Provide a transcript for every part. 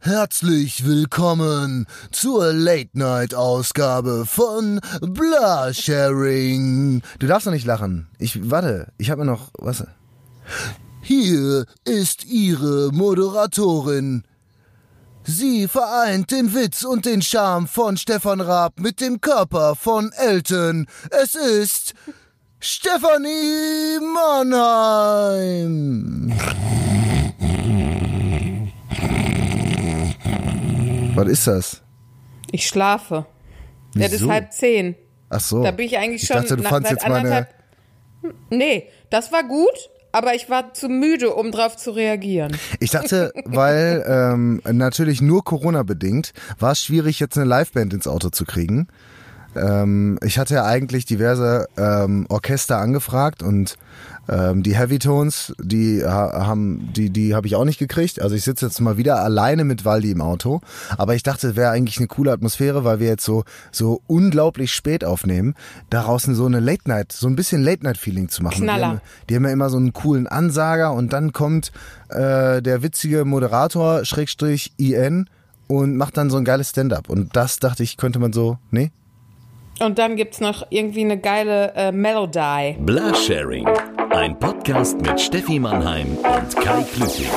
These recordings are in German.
Herzlich willkommen zur Late-Night-Ausgabe von Blasharing. Du darfst noch nicht lachen. Ich, warte, ich habe mir noch, was? Hier ist Ihre Moderatorin. Sie vereint den Witz und den Charme von Stefan Raab mit dem Körper von Elton. Es ist Stefanie Mannheim. Was ist das? Ich schlafe. Ja, das ist Wieso? halb zehn. Ach so. Da bin ich eigentlich ich schon dachte, du nach fandst jetzt meine. Nee, das war gut, aber ich war zu müde, um drauf zu reagieren. Ich dachte, weil ähm, natürlich nur Corona bedingt, war es schwierig, jetzt eine Liveband ins Auto zu kriegen. Ähm, ich hatte ja eigentlich diverse ähm, Orchester angefragt und ähm, die Heavy Tones, die ha haben, die, die habe ich auch nicht gekriegt. Also ich sitze jetzt mal wieder alleine mit Waldi im Auto. Aber ich dachte, wäre eigentlich eine coole Atmosphäre, weil wir jetzt so so unglaublich spät aufnehmen, daraus so eine Late Night, so ein bisschen Late Night Feeling zu machen. Knaller. Die haben, die haben ja immer so einen coolen Ansager und dann kommt äh, der witzige Moderator Schrägstrich IN und macht dann so ein geiles Stand-up. Und das dachte ich, könnte man so, nee? Und dann gibt's noch irgendwie eine geile äh, Melody. Blasharing, ein Podcast mit Steffi Mannheim und Kai Klüting.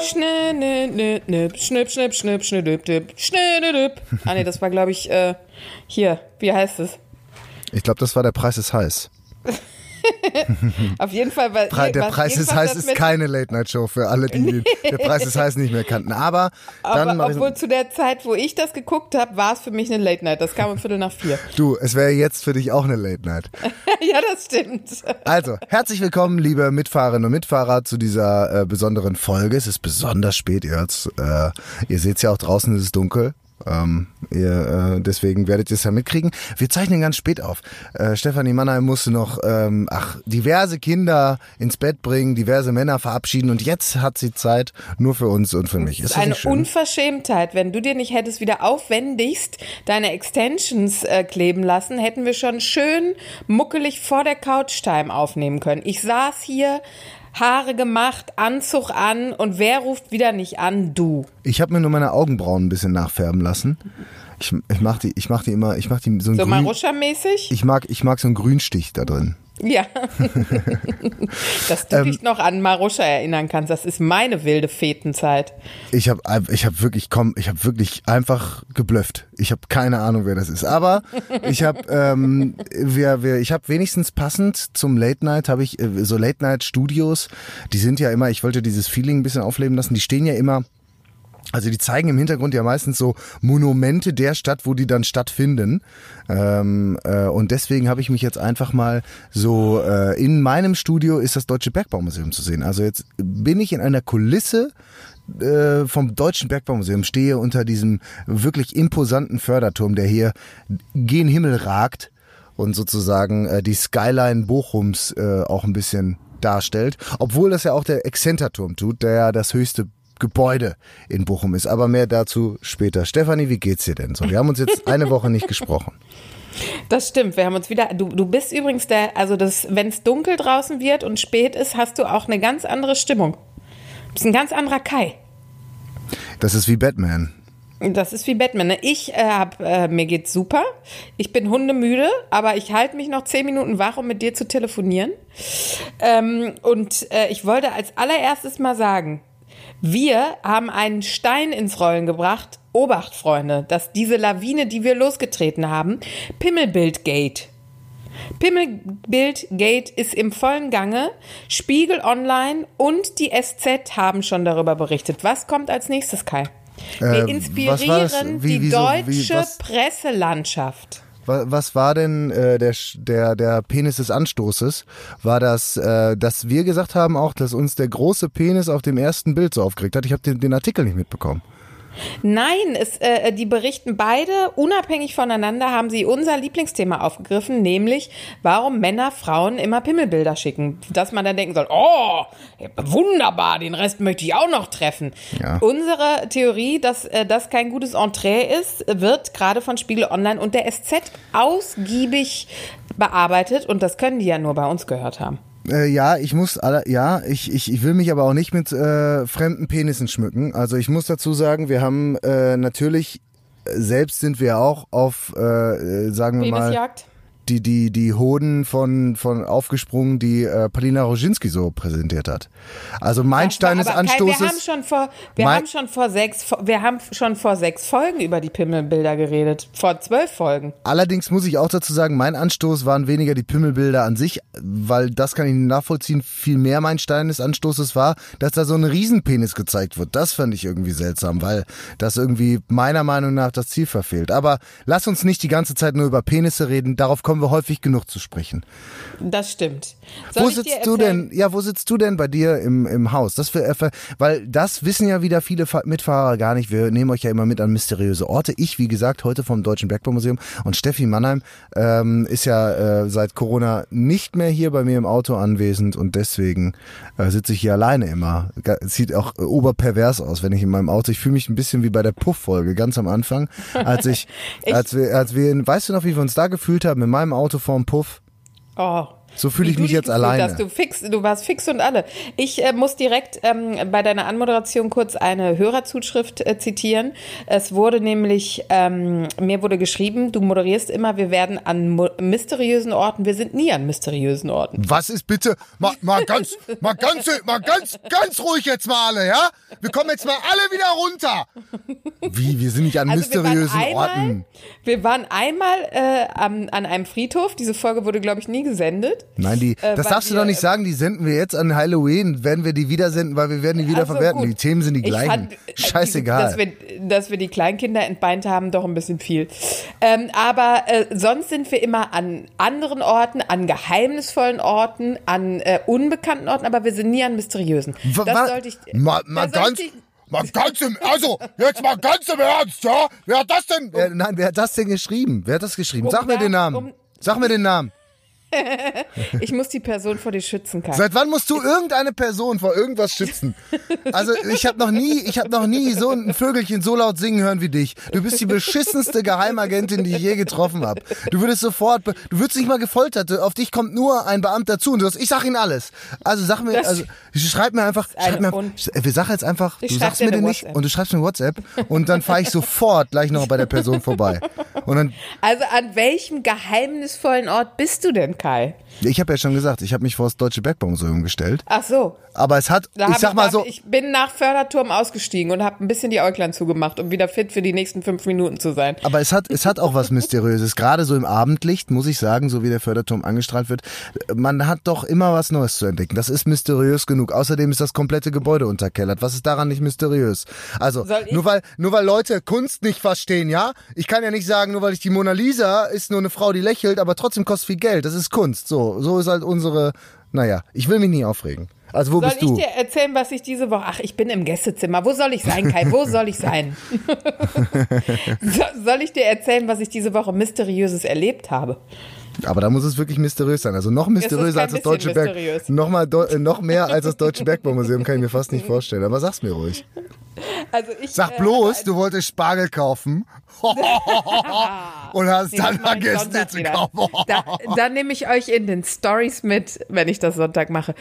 Schnipp, schnipp, schnipp, schnipp, schnipp, schnipp, schnipp. Ah ne, das war glaube ich äh, hier, wie heißt es? Ich glaube, das war der Preis ist heiß. Auf jeden Fall Pre der was Preis ist heiß ist keine Late-Night-Show für alle, die der Preis ist heiß nicht mehr kannten. Aber dann aber obwohl zu der Zeit, wo ich das geguckt habe, war es für mich eine Late Night. Das kam um Viertel nach vier. du, es wäre jetzt für dich auch eine Late-Night. ja, das stimmt. Also, herzlich willkommen, liebe Mitfahrerinnen und Mitfahrer, zu dieser äh, besonderen Folge. Es ist besonders spät, ihr hört's. Äh, ihr seht's ja auch draußen, es ist dunkel. Ähm, ihr, äh, deswegen werdet ihr es ja mitkriegen. Wir zeichnen ganz spät auf. Äh, Stefanie Mannheim musste noch ähm, ach, diverse Kinder ins Bett bringen, diverse Männer verabschieden und jetzt hat sie Zeit nur für uns und für mich. Ist Das eine? Unverschämtheit. Wenn du dir nicht hättest wieder aufwendigst deine Extensions äh, kleben lassen, hätten wir schon schön muckelig vor der Couch-Time aufnehmen können. Ich saß hier, Haare gemacht, Anzug an und wer ruft wieder nicht an? Du. Ich habe mir nur meine Augenbrauen ein bisschen nachfärben lassen. Ich, ich mach die, ich mach die immer, ich mach die so ein So grün, Maruscha-mäßig? ich mag, ich mag so einen Grünstich da drin. Ja. Dass du Ähm, dich noch an Maruscha erinnern kannst. Das ist meine wilde Fetenzeit. Ich habe ich hab wirklich komm, ich habe wirklich einfach geblufft. Ich habe keine Ahnung, wer das ist. Aber ich habe ähm, wir, wir, ich habe wenigstens passend zum Late Night habe ich äh, so Late Night Studios. Die sind ja immer. Ich wollte dieses Feeling ein bisschen aufleben lassen. Die stehen ja immer. Also die zeigen im Hintergrund ja meistens so Monumente der Stadt, wo die dann stattfinden. Ähm, äh, und deswegen habe ich mich jetzt einfach mal so äh, in meinem Studio ist das Deutsche Bergbaumuseum zu sehen. Also jetzt bin ich in einer Kulisse äh, vom Deutschen Bergbaumuseum, stehe unter diesem wirklich imposanten Förderturm, der hier gen Himmel ragt und sozusagen äh, die Skyline Bochums äh, auch ein bisschen darstellt. Obwohl das ja auch der Exzenterturm tut, der ja das höchste Gebäude in Bochum ist. Aber mehr dazu später. Stefanie, wie geht's dir denn so? Wir haben uns jetzt eine Woche nicht gesprochen. Das stimmt, wir haben uns wieder. Du, du bist übrigens der, also das, wenn es dunkel draußen wird und spät ist, hast du auch eine ganz andere Stimmung. Du bist ein ganz anderer Kai. Das ist wie Batman. Das ist wie Batman. Ne? Ich äh, hab, äh, mir geht's super. Ich bin hundemüde, aber ich halte mich noch zehn Minuten wach, um mit dir zu telefonieren. Ähm, und äh, ich wollte als allererstes mal sagen, wir haben einen Stein ins Rollen gebracht. Obacht, Freunde, dass diese Lawine, die wir losgetreten haben, Pimmelbildgate. Pimmelbildgate ist im vollen Gange. Spiegel Online und die SZ haben schon darüber berichtet. Was kommt als nächstes, Kai? Wir Äh, war inspirieren? Wie- die wieso- wie- deutsche was- Presselandschaft. Wa- Was war denn äh, der, der, der Penis des Anstoßes? War das, äh, dass wir gesagt haben auch, dass uns der große Penis auf dem ersten Bild so aufgeregt hat? Ich habe den, den Artikel nicht mitbekommen. Nein, es, äh, die berichten beide, unabhängig voneinander, haben sie unser Lieblingsthema aufgegriffen, nämlich warum Männer Frauen immer Pimmelbilder schicken. Dass man dann denken soll, oh, wunderbar, den Rest möchte ich auch noch treffen. Ja. Unsere Theorie, dass äh, das kein gutes Entree ist, wird gerade von Spiegel Online und der SZ ausgiebig bearbeitet und das können die ja nur bei uns gehört haben. Äh, ja, ich muss alle, ja, ich, ich, ich will mich aber auch nicht mit äh, fremden Penissen schmücken. Also ich muss dazu sagen, wir haben äh, natürlich selbst sind wir auch auf, äh, sagen wir mal, Penisjagd? Die, die, die Hoden von, von aufgesprungen, die äh, Palina Roginski so präsentiert hat. Also mein Das Stein des Anstoßes. Wir haben schon vor, wir haben schon vor sechs, wir haben schon vor sechs Folgen über die Pimmelbilder geredet. Vor zwölf Folgen. Allerdings muss ich auch dazu sagen, mein Anstoß waren weniger die Pimmelbilder an sich, weil das kann ich nachvollziehen. Viel mehr mein Stein des Anstoßes war, dass da so ein Riesenpenis gezeigt wird. Das fand ich irgendwie seltsam, weil das irgendwie meiner Meinung nach das Ziel verfehlt. Aber lass uns nicht die ganze Zeit nur über Penisse reden. Darauf kommen wir häufig genug zu sprechen. Das stimmt. Soll wo sitzt du denn? Ja, wo sitzt du denn bei dir im, im Haus? Das für, äh, weil das wissen ja wieder viele Fa- Mitfahrer gar nicht. Wir nehmen euch ja immer mit an mysteriöse Orte. Ich, wie gesagt, heute vom Deutschen Bergbaumuseum und Steffi Mannheim ähm, ist ja äh, seit Corona nicht mehr hier bei mir im Auto anwesend und deswegen äh, sitze ich hier alleine immer. Sieht auch äh, oberpervers aus, wenn ich in meinem Auto. Ich fühle mich ein bisschen wie bei der Puff-Folge ganz am Anfang, als ich, als wir, als wir, weißt du noch, wie wir uns da gefühlt haben in meinem Auto vorm Puff? Oh. So fühle ich mich jetzt alleine. Hast. Du, fix, du warst fix und alle. Ich äh, muss direkt ähm, bei deiner Anmoderation kurz eine Hörerzuschrift äh, zitieren. Es wurde nämlich, ähm, mir wurde geschrieben, du moderierst immer, wir werden an mysteriösen Orten, wir sind nie an mysteriösen Orten. Was ist bitte? Mal, mal ganz, mal ganz, mal ganz, ganz ruhig jetzt mal alle, ja? Wir kommen jetzt mal alle wieder runter. Wie? Wir sind nicht an Also wir mysteriösen einmal, Orten. Wir waren einmal äh, am, an einem Friedhof. Diese Folge wurde, glaube ich, nie gesendet. Nein, die, Äh, das darfst du wir- doch nicht sagen. Die senden wir jetzt an Halloween. Werden wir die wieder senden, weil wir werden die wieder Also verwerten. gut. Die Themen sind die Ich gleichen. fand, äh, Scheißegal. Dass wir, dass wir die Kleinkinder entbeint haben, doch ein bisschen viel. Ähm, aber äh, sonst sind wir immer an anderen Orten, an geheimnisvollen Orten, an äh, unbekannten Orten, aber wir sind nie an mysteriösen. Wa- Das wa- sollte ich. mal, mal ganz, ich- mal ganz im, also, jetzt mal ganz im Ernst, ja? Wer hat das denn? Wer, nein, wer hat das denn geschrieben? Wer hat das geschrieben? Sag mir Um- den Namen. um- Sag mir den Namen. Ich muss die Person vor dir schützen, Kai. Seit wann musst du irgendeine Person vor irgendwas schützen? Also ich habe noch nie, ich habe noch nie so ein Vögelchen so laut singen hören wie dich. Du bist die beschissenste Geheimagentin, die ich je getroffen habe. Du würdest sofort, du würdest nicht mal gefoltert. Auf dich kommt nur ein Beamter zu und du sagst, ich sag Ihnen alles. Also sag mir, also schreib mir einfach, schreib mir, wir sag jetzt einfach, du sagst mir den nicht und du schreibst mir WhatsApp und dann fahre ich sofort gleich noch bei der Person vorbei. Und dann, Also an welchem geheimnisvollen Ort bist du denn, Kai? Ich habe ja schon gesagt, ich habe mich vor das Deutsche Bergbaumuseum gestellt. Ach so. Aber es hat, Da ich sag mal da- so, Ich bin nach Förderturm ausgestiegen und habe ein bisschen die Äuglein zugemacht, um wieder fit für die nächsten fünf Minuten zu sein. Aber es hat, es hat auch was Mysteriöses. Gerade so im Abendlicht, muss ich sagen, so wie der Förderturm angestrahlt wird. Man hat doch immer was Neues zu entdecken. Das ist mysteriös genug. Außerdem ist das komplette Gebäude unterkellert. Was ist daran nicht mysteriös? Also, ich- nur weil, nur weil Leute Kunst nicht verstehen, ja? Ich kann ja nicht sagen, nur weil ich die Mona Lisa ist nur eine Frau, die lächelt, aber trotzdem kostet viel Geld. Das ist Kunst. So, so ist halt unsere, naja, ich will mich nie aufregen. Also, wo Soll bist ich du? dir erzählen, was ich diese Woche. Ach, ich bin im Gästezimmer. Wo soll ich sein, Kai? Wo soll ich sein? so, soll ich dir erzählen, was ich diese Woche Mysteriöses erlebt habe? Aber da muss es wirklich mysteriös sein. Also noch mysteriöser als das Deutsche Berg. Noch, mal deu- äh, noch mehr als das Deutsche Bergbaumuseum kann ich mir fast nicht vorstellen. Aber sag's mir ruhig. Also ich, Sag äh, bloß, du wolltest Spargel kaufen und hast Nee, dann vergessen, den zu kaufen. Da, da nehme ich euch in den Stories mit, wenn ich das Sonntag mache.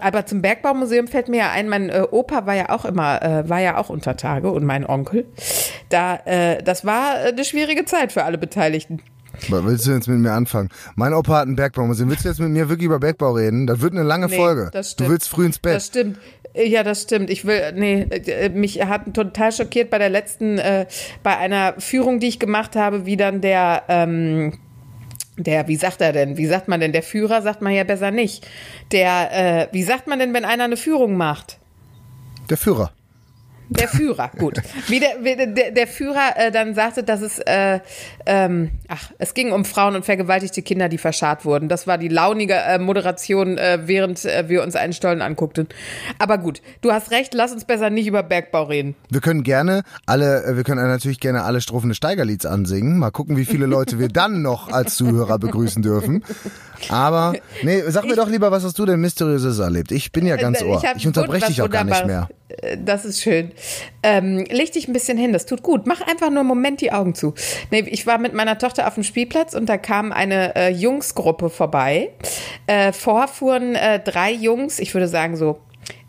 Aber zum Bergbaumuseum fällt mir ja ein, mein äh, Opa war ja auch immer, äh, war ja auch unter Tage und mein Onkel. Da, äh, das war äh, eine schwierige Zeit für alle Beteiligten. Willst du jetzt mit mir anfangen? Mein Opa hat ein Bergbaumuseum. Willst du jetzt mit mir wirklich über Bergbau reden? Das wird eine lange Nee, Folge. das Du willst früh ins Bett. Das stimmt. Ja, das stimmt. Ich will, nee, äh, mich hat total schockiert bei der letzten, äh, bei einer Führung, die ich gemacht habe, wie dann der, ähm, der, wie sagt er denn? Wie sagt man denn? Der Führer sagt man ja besser nicht. Der, äh, wie sagt man denn, wenn einer eine Führung macht? Der Führer. Der Führer, gut. Wie der, wie der, der Führer äh, dann sagte, dass es, äh, ähm, ach, es ging um Frauen und vergewaltigte Kinder, die verscharrt wurden. Das war die launige äh, Moderation, äh, während äh, wir uns einen Stollen anguckten. Aber gut, du hast recht, lass uns besser nicht über Bergbau reden. Wir können gerne alle, äh, wir können natürlich gerne alle Strophen des Steigerlieds ansingen. Mal gucken, wie viele Leute wir dann noch als Zuhörer begrüßen dürfen. Aber, nee, sag mir doch lieber, was hast du denn Mysteriöses erlebt? Ich bin ja ganz ohr. Ich unterbreche dich auch gar nicht mehr. Das ist schön. Ähm, leg dich ein bisschen hin, das tut gut. Mach einfach nur einen Moment die Augen zu. Nee, ich war mit meiner Tochter auf dem Spielplatz und da kam eine äh, Jungsgruppe vorbei. Äh, vorfuhren äh, drei Jungs, ich würde sagen so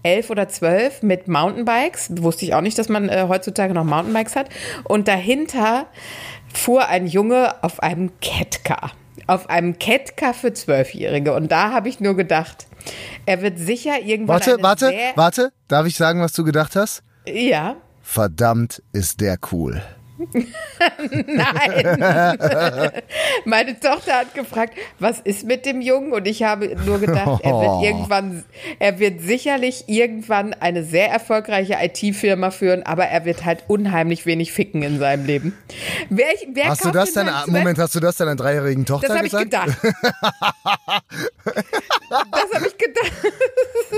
elf oder zwölf mit Mountainbikes. Wusste ich auch nicht, dass man äh, heutzutage noch Mountainbikes hat. Und dahinter fuhr ein Junge auf einem Catcar. Auf einem Catcar für Zwölfjährige. Und da habe ich nur gedacht, er wird sicher irgendwann. Warte, warte, warte. Darf ich sagen, was du gedacht hast? Ja. Verdammt, ist der cool. Nein. Meine Tochter hat gefragt, was ist mit dem Jungen? Und ich habe nur gedacht, er wird irgendwann, er wird sicherlich irgendwann eine sehr erfolgreiche IT-Firma führen, aber er wird halt unheimlich wenig ficken in seinem Leben. Wer, wer Hast du das denn deiner, Moment, hast du das deiner dreijährigen Tochter Das habe ich gesagt? gedacht. das habe ich gedacht.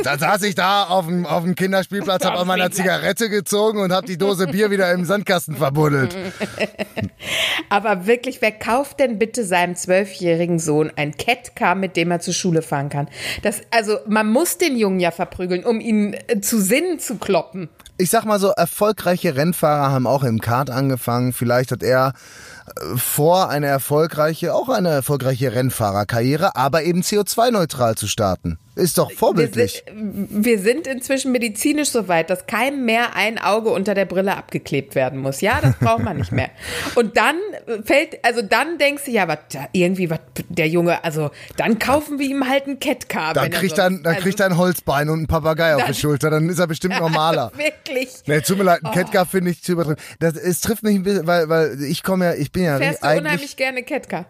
Da saß ich da auf dem, auf dem Kinderspielplatz, habe an meiner Zigarette gezogen und habe die Dose Bier wieder im Sandkasten verbuddelt. Aber wirklich, wer kauft denn bitte seinem zwölfjährigen Sohn ein Catcar, mit dem er zur Schule fahren kann? Das, also man muss den Jungen ja verprügeln, um ihn äh, zu Sinnen zu kloppen. Ich sag mal so, erfolgreiche Rennfahrer haben auch im Kart angefangen. Vielleicht hat er äh, vor, eine erfolgreiche, auch eine erfolgreiche Rennfahrerkarriere, aber eben CO2-neutral zu starten. Ist doch vorbildlich. Wir sind, inzwischen medizinisch so weit, dass keinem mehr ein Auge unter der Brille abgeklebt werden muss. Ja, das braucht man nicht mehr. Und dann fällt, also dann denkst du, ja, was, irgendwie, was, der Junge, also dann kaufen wir ihm halt ein Catcar. Dann kriegt, er, dann also, kriegt er ein Holzbein und ein Papagei auf Dann- die Schulter, dann ist er bestimmt normaler. Wirklich. Nee, tut mir leid, Oh. ein Catcar finde ich zu übertrieben. Das, es trifft mich ein bisschen, weil, weil ich komme ja, ich bin ja Fährst du unheimlich gerne Catcar?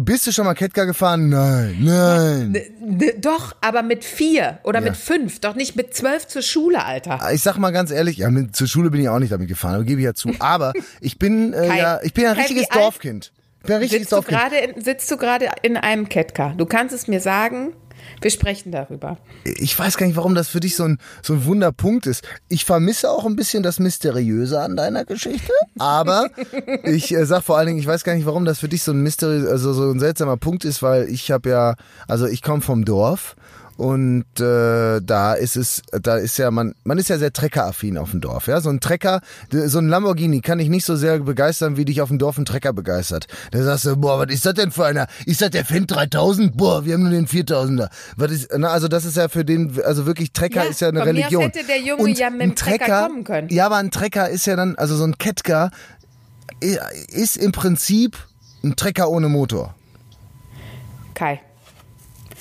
Bist du schon mal Catcar gefahren? Nein, nein. D- Doch, aber mit vier oder Ja. mit fünf, doch nicht mit zwölf zur Schule, Alter. Ich sag mal ganz ehrlich, ja, mit, zur Schule bin ich auch nicht damit gefahren, aber gebe ich ja zu. Aber ich bin äh, Kai, ja, ich bin ein Kai, richtiges Dorfkind. Ich bin ein richtiges Sitzt du, Dorfkind. gerade in, sitzt du gerade in einem Catcar? Du kannst es mir sagen, wir sprechen darüber. Ich weiß gar nicht, warum das für dich so ein, so ein Wunderpunkt ist. Ich vermisse auch ein bisschen das Mysteriöse an deiner Geschichte, aber ich äh, sag vor allen Dingen, ich weiß gar nicht, warum das für dich so ein Mysteri also so ein seltsamer Punkt ist, weil ich habe ja, also ich komme vom Dorf und äh, da ist es, da ist ja man, man ist ja sehr treckeraffin auf dem Dorf, ja. So ein Trecker, so ein Lamborghini kann ich nicht so sehr begeistern, wie dich auf dem Dorf ein Trecker begeistert. Da sagst du, boah, was ist das denn für einer? Ist das der Fendt 3000? Boah, wir haben nur den 4000er. Was ist, na, also das ist ja für den, also wirklich Trecker Ja, ist ja eine von mir aus Religion. hätte der Junge Und ja mit dem Trecker kommen können. Ja, aber ein Trecker ist ja dann, also so ein Kettker i- ist im Prinzip ein Trecker ohne Motor. Kai.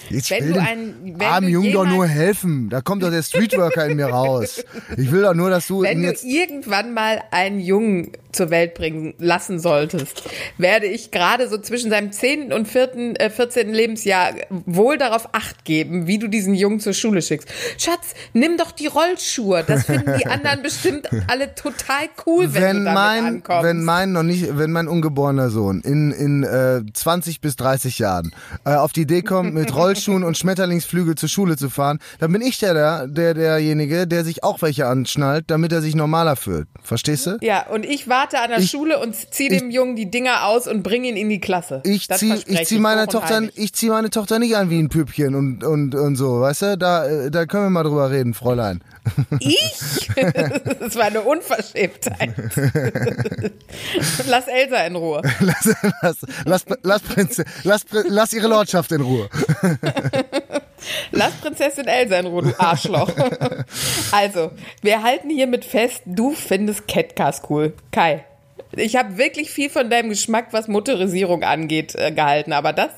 Ich Wenn will du ein- wenn armen Jungen doch nur helfen. Da kommt doch der Streetworker in mir raus. Ich will doch nur, dass du Wenn du jetzt irgendwann mal einen Jungen zur Welt bringen lassen solltest, werde ich gerade so zwischen seinem 10. und 4., äh, 14. Lebensjahr wohl darauf acht geben, wie du diesen Jungen zur Schule schickst. Schatz, nimm doch die Rollschuhe. Das finden die anderen bestimmt alle total cool, wenn, wenn du damit mein, ankommst. wenn mein noch nicht, wenn mein ungeborener Sohn in, in äh, 20 bis 30 Jahren äh, auf die Idee kommt, mit Rollschuhen und Schmetterlingsflügel zur Schule zu fahren, dann bin ich der, der, der derjenige, der sich auch welche anschnallt, damit er sich normaler fühlt. Verstehst du? ja, und ich warte an der Ich- Schule und ziehe dem Jungen die Dinger aus und bringe ihn in die Klasse. Ich Das zieh, ich zieh meine hoch und Tochter, heilig. ich zieh meine Tochter nicht an wie ein Püppchen und, und, und so, weißt du? Da, äh, da können wir mal drüber reden, Fräulein. Ich? Das war eine Unverschämtheit. Lass Elsa in Ruhe. Lass, lass, lass, lass, Prinz, lass, lass ihre Lordschaft in Ruhe. Lass Prinzessin Elsa in Ruhe, du Arschloch. Also, wir halten hiermit fest, du findest Catcars cool. Kai. Ich habe wirklich viel von deinem Geschmack, was Motorisierung angeht, äh, gehalten, aber das.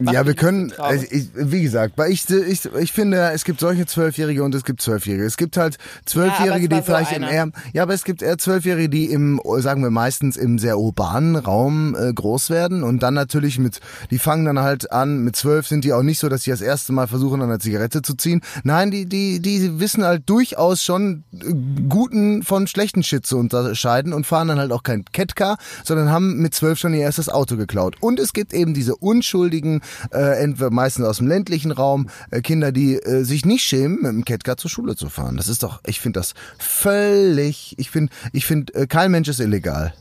Ja, wir können, also ich, wie gesagt, weil ich, ich, ich finde, es gibt solche Zwölfjährige und es gibt Zwölfjährige. Es gibt halt Zwölfjährige, Ja, die war so vielleicht im eher, ja, aber es gibt eher Zwölfjährige, die im, sagen wir meistens im sehr urbanen Raum äh, groß werden und dann natürlich mit, die fangen dann halt an, mit zwölf sind die auch nicht so, dass sie das erste Mal versuchen, an der Zigarette zu ziehen. Nein, die, die, die wissen halt durchaus schon äh, guten von schlechten Shit zu unterscheiden und fahren dann halt auch kein Catcar, sondern haben mit zwölf schon ihr erstes Auto geklaut. Und es gibt eben diese unschuldigen, äh, entweder meistens aus dem ländlichen Raum, äh, Kinder, die äh, sich nicht schämen, mit dem Catcar zur Schule zu fahren. Das ist doch, ich finde das völlig, ich finde, ich finde, äh, kein Mensch ist illegal.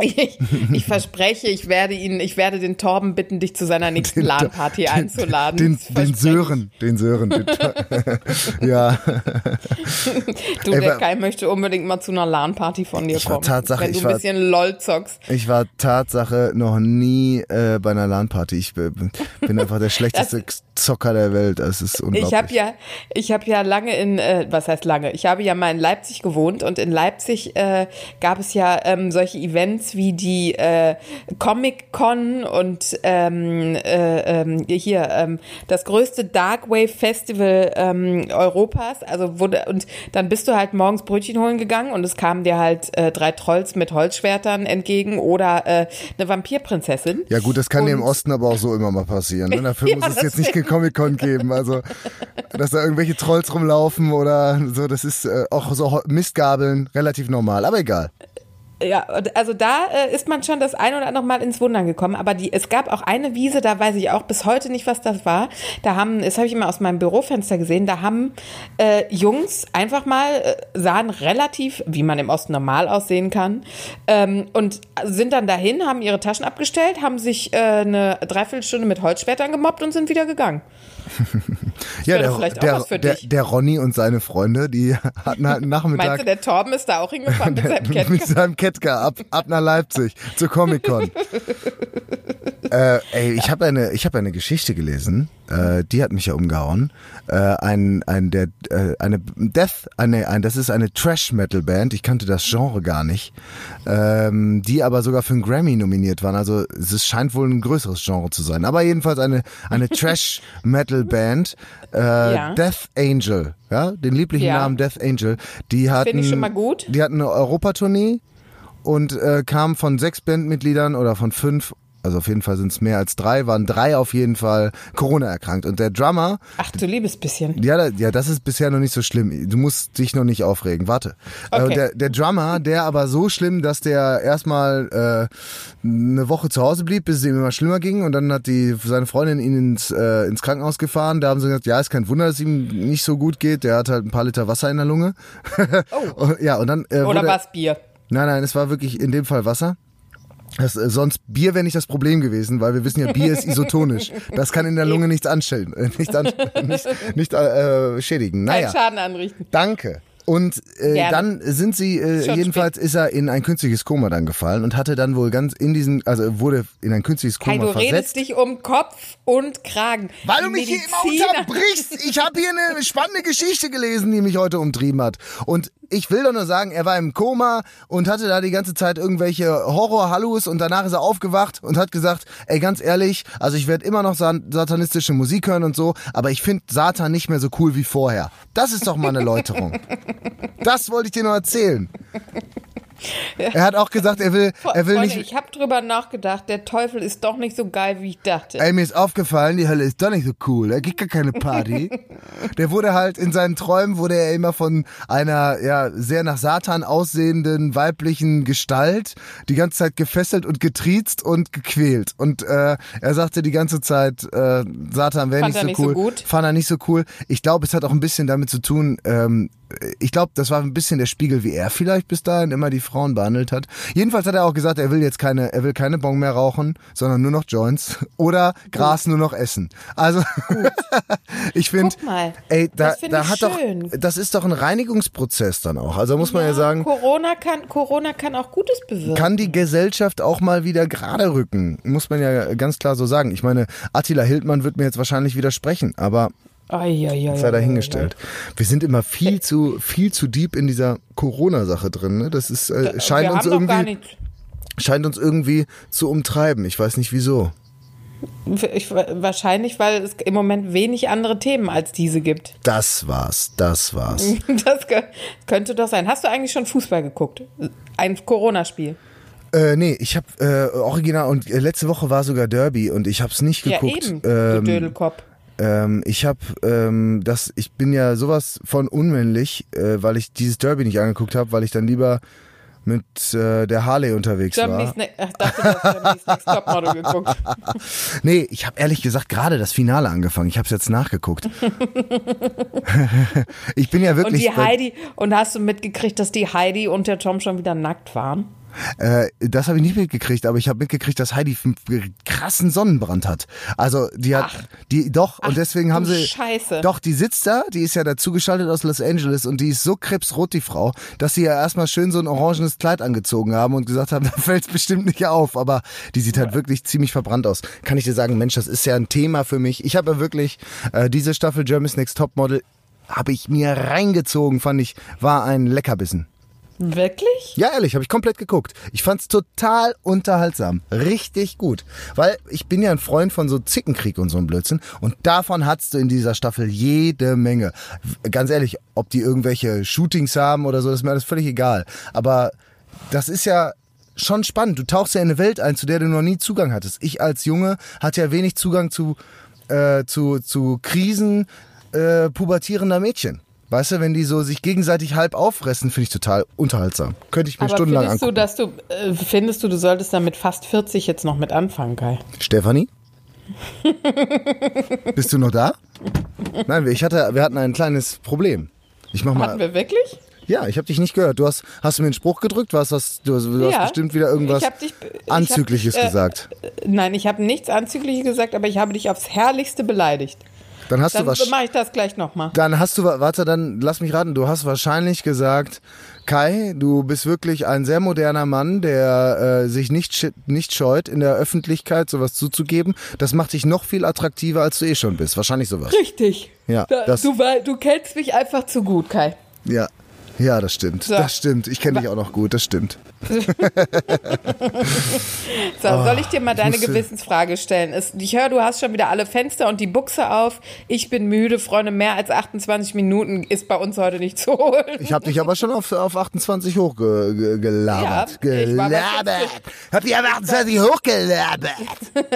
Ich, ich verspreche, ich werde ihn, ich werde den Torben bitten, dich zu seiner nächsten LAN-Party einzuladen. Den, Das den. Sören, den Sören. Den, ja, Du, Ey, der Kai möchte unbedingt mal zu einer LAN-Party von dir kommen. Tatsache, wenn du ein war- bisschen LOL zockst. ich war Tatsache noch nie äh, bei einer LAN-Party. Ich bin bin einfach der schlechteste Zocker der Welt. Es ist unglaublich. Ich habe ja, ich habe ja lange in, äh, was heißt lange? Ich habe ja mal in Leipzig gewohnt und in Leipzig äh, gab es ja ähm, solche Events wie die äh, Comic Con und ähm, äh, ähm, hier ähm, das größte Dark Wave Festival ähm, Europas. Also wurde und dann bist du halt morgens Brötchen holen gegangen und es kamen dir halt äh, drei Trolls mit Holzschwertern entgegen oder äh, eine Vampirprinzessin. Ja gut, das kann dir im Und- Osten aber auch so immer mal passieren. Ne? Dafür Ja, muss es jetzt nicht Comic-Con geben. Also, dass da irgendwelche Trolls rumlaufen oder so, das ist äh, auch so Mistgabeln relativ normal. Aber egal. Ja, also da äh, ist man schon das ein oder andere Mal ins Wundern gekommen. Aber die, es gab auch eine Wiese, da weiß ich auch bis heute nicht, was das war. Da haben, das habe ich immer aus meinem Bürofenster gesehen, da haben äh, Jungs einfach mal, äh, sahen relativ, wie man im Osten normal aussehen kann, ähm, und sind dann dahin, haben ihre Taschen abgestellt, haben sich äh, eine Dreiviertelstunde mit Holzschwertern gemobbt und sind wieder gegangen. Ja, der, der, der, der Ronny und seine Freunde, die hatten halt einen Nachmittag Meinst du, der Torben ist da auch hingefahren mit seinem Kettker? mit seinem Kettker ab, ab nach Leipzig zur Comic-Con. äh, ey, ich habe eine, ich habe eine Geschichte gelesen, äh, die hat mich ja umgehauen. Äh, ein, ein, der, äh, eine Death, eine, ein, das ist eine Trash-Metal-Band, ich kannte das Genre gar nicht, ähm, die aber sogar für einen Grammy nominiert waren. Also es scheint wohl ein größeres Genre zu sein. Aber jedenfalls eine, eine Trash-Metal-Band, äh, Ja. Death Angel, ja, den lieblichen Ja. Namen Death Angel. Die hatten, Finde ich schon mal gut. Die hatten eine Europatournee und äh, kamen von sechs Bandmitgliedern oder von fünf, also auf jeden Fall sind es mehr als drei, waren drei auf jeden Fall Corona erkrankt. Und der Drummer, Ach du liebes bisschen. ja, ja, das ist bisher noch nicht so schlimm. Du musst dich noch nicht aufregen. Warte. Äh, Okay. der, der Drummer, der aber so schlimm, dass der erstmal äh, eine Woche zu Hause blieb, bis es ihm immer schlimmer ging. Und dann hat die seine Freundin ihn ins, äh, ins Krankenhaus gefahren. Da haben sie gesagt, ja, ist kein Wunder, dass ihm nicht so gut geht. Der hat halt ein paar Liter Wasser in der Lunge. Oh. ja, und dann äh, Oder wurde, was Bier? Nein, nein, es war wirklich in dem Fall Wasser. Das, äh, sonst Bier wäre nicht das Problem gewesen, weil wir wissen ja, Bier ist isotonisch. Das kann in der Lunge nichts anstellen, äh, nicht, an, nicht, nicht äh, schädigen. Keinen Naja, Schaden anrichten. danke. Und äh, Gerne. dann sind sie, äh, jedenfalls ist er in ein künstliches Koma dann gefallen und hatte dann wohl ganz in diesen, also wurde in ein künstliches Kai, Koma du redest versetzt. dich um Kopf und Kragen. Weil du mich hier immer Mediziner- unterbrichst. Ich habe hier eine spannende Geschichte gelesen, die mich heute umtrieben hat. Und ich will doch nur sagen, er war im Koma und hatte da die ganze Zeit irgendwelche Horror-Hallus und danach ist er aufgewacht und hat gesagt, ey, ganz ehrlich, also ich werde immer noch satanistische Musik hören und so, aber ich finde Satan nicht mehr so cool wie vorher. Das ist doch mal eine Läuterung. Das wollte ich dir nur erzählen. Er hat auch gesagt, er will, er will Freunde, nicht, ich habe drüber nachgedacht, der Teufel ist doch nicht so geil, wie ich dachte. Ey, mir ist aufgefallen, die Hölle ist doch nicht so cool. Da gibt gar keine Party. Der wurde halt in seinen Träumen wurde er immer von einer ja sehr nach Satan aussehenden weiblichen Gestalt die ganze Zeit gefesselt und getriezt und gequält. Und äh, er sagte die ganze Zeit, äh, Satan wäre nicht er so nicht so cool. gut? Fand er nicht so cool. Ich glaube, es hat auch ein bisschen damit zu tun. Ähm, ich glaube, das war ein bisschen der Spiegel, wie er vielleicht bis dahin immer die Frauen behandelt hat. Jedenfalls hat er auch gesagt, er will jetzt keine, er will keine Bon mehr rauchen, sondern nur noch Joints oder Gras nur noch essen. Also ich finde, ey, da, das find da hat doch, schön. das ist doch ein Reinigungsprozess dann auch. Also muss man ja, sagen, Corona kann, Corona kann auch Gutes bewirken. kann die Gesellschaft auch mal wieder gerade rücken, muss man ja ganz klar so sagen. Ich meine, Attila Hildmann wird mir jetzt wahrscheinlich widersprechen, aber Eieiei. sei dahingestellt. Wir sind immer viel zu viel zu deep in dieser Corona-Sache drin. Ne? Das ist äh, scheint uns irgendwie scheint uns irgendwie zu umtreiben. Ich weiß nicht wieso. Ich, wahrscheinlich, weil es im Moment wenig andere Themen als diese gibt. Das war's, das war's. Das kö- könnte doch sein. Hast du eigentlich schon Fußball geguckt? Ein Corona-Spiel. äh, nee, ich habe äh, original und äh, letzte Woche war sogar Derby und ich habe es nicht Ja, geguckt. eben, du ähm, Dödelkopf. Ähm, ich habe ähm, das, ich bin ja sowas von unmännlich, äh, weil ich dieses Derby nicht angeguckt habe, weil ich dann lieber mit äh, der Harley unterwegs Germany's war. ne Ach, dachte, du hast Germany's Next Topmodel geguckt. Nee, ich habe ehrlich gesagt gerade das Finale angefangen. Ich habe es jetzt nachgeguckt. ich bin ja Und wirklich die bei- Heidi, und hast du mitgekriegt, dass die Heidi und der Tom schon wieder nackt waren? Äh, das habe ich nicht mitgekriegt, aber ich habe mitgekriegt, dass Heidi einen krassen Sonnenbrand hat. Also die hat, Ach. die doch und Ach, deswegen haben sie. Scheiße. Doch, die sitzt da, die ist ja dazugeschaltet aus Los Angeles und die ist so krebsrot, die Frau, dass sie ja erstmal schön so ein orangenes Kleid angezogen haben und gesagt haben, da fällt's bestimmt nicht auf. Aber die sieht halt wirklich ziemlich verbrannt aus. Kann ich dir sagen, Mensch, das ist ja ein Thema für mich. Ich habe ja wirklich äh, diese Staffel Germany's Next Topmodel habe ich mir reingezogen, fand ich, war ein Leckerbissen. Wirklich? Ja, ehrlich, habe ich komplett geguckt. Ich fand's total unterhaltsam. Richtig gut. Weil ich bin ja ein Freund von so Zickenkrieg und so einem Blödsinn. Und davon hattest du in dieser Staffel jede Menge. Ganz ehrlich, ob die irgendwelche Shootings haben oder so, ist mir alles völlig egal. Aber das ist ja schon spannend. Du tauchst ja in eine Welt ein, zu der du noch nie Zugang hattest. Ich als Junge hatte ja wenig Zugang zu, äh, zu, zu Krisen äh, pubertierender Mädchen. Weißt du, wenn die so sich gegenseitig halb auffressen, finde ich total unterhaltsam. Könnte ich mir Aber stundenlang findest du, angucken. dass du, äh, findest du, du solltest da mit fast 40 jetzt noch mit anfangen, Kai? Stefanie? Bist du noch da? Nein, ich hatte, wir hatten ein kleines Problem. Ich mach Hatten mal. wir wirklich? Ja, ich habe dich nicht gehört. Du hast, hast du mir einen Spruch gedrückt? Was hast du? Du hast Ja. bestimmt wieder irgendwas Ich hab dich- ich hab Anzügliches dich, äh, gesagt. Nein, ich habe nichts Anzügliches gesagt, aber ich habe dich aufs Herrlichste beleidigt. Dann hast Dann du was. mache ich das gleich nochmal. Dann hast du, warte, dann lass mich raten. Du hast wahrscheinlich gesagt, Kai, du bist wirklich ein sehr moderner Mann, der äh, sich nicht, nicht scheut, in der Öffentlichkeit sowas zuzugeben. Das macht dich noch viel attraktiver, als du eh schon bist. Wahrscheinlich sowas. Richtig. Ja, Da, das- du, du kennst mich einfach zu gut, Kai. Ja. Ja, das stimmt. So. Das stimmt. Ich kenne dich auch noch gut, das stimmt. So, soll ich dir mal deine musste- Gewissensfrage stellen? Ich höre, du hast schon wieder alle Fenster und die Buchse auf. Ich bin müde, Freunde. Mehr als 28 Minuten ist bei uns heute nicht zu holen. Ich habe dich aber schon auf, auf 28 hochgelabert. Ja, ich war bei gelabert. Hab dich auf 28 hochgelabert.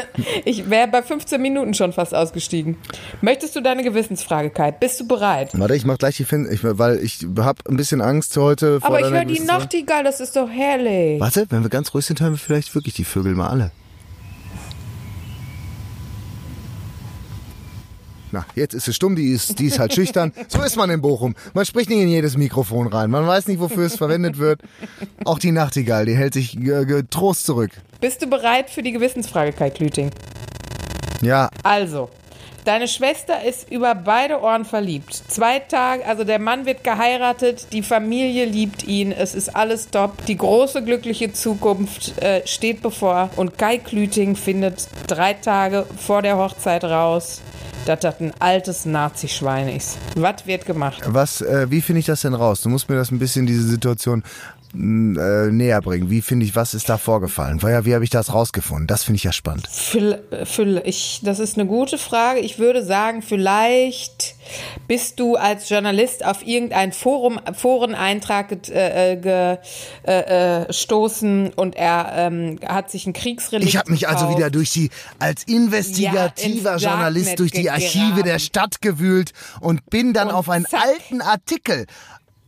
Ich wäre bei 15 Minuten schon fast ausgestiegen. Möchtest du deine Gewissensfrage, Kai? Bist du bereit? Warte, ich mach gleich die Fin ich, weil ich hab ein bisschen Angst heute Aber ich höre die. Nachtigall, das ist doch herrlich. Warte, wenn wir ganz ruhig sind, hören wir vielleicht wirklich die Vögel mal alle. Na, jetzt ist sie stumm, die ist, die ist halt schüchtern. So ist man in Bochum. Man spricht nicht in jedes Mikrofon rein. Man weiß nicht, wofür es verwendet wird. Auch die Nachtigall, die hält sich äh, getrost zurück. Bist du bereit für die Gewissensfrage, Kai Klüting? Ja, Also, deine Schwester ist über beide Ohren verliebt. Zwei Tage, also der Mann wird geheiratet, die Familie liebt ihn, es ist alles top. Die große glückliche Zukunft äh, steht bevor und Kai Klüting findet drei Tage vor der Hochzeit raus, dass das ein altes Nazi-Schwein ist. Was wird gemacht? was, äh, wie finde ich das denn raus? Du musst mir das ein bisschen, diese Situation äh, näher bringen. Wie finde ich, was ist da vorgefallen? Weil ja, wie habe ich das rausgefunden? Das finde ich ja spannend. Für, für, ich, das ist eine gute Frage. Ich würde sagen, vielleicht bist du als Journalist auf irgendein Forum, Foreneintrag get- äh, äh, äh, gestoßen und er ähm, hat sich ein Kriegsrelikt Ich habe mich also gekauft. wieder durch die, als investigativer Ja, Journalist durch die Archive gegraben. der Stadt gewühlt und bin dann Und auf einen zack. alten Artikel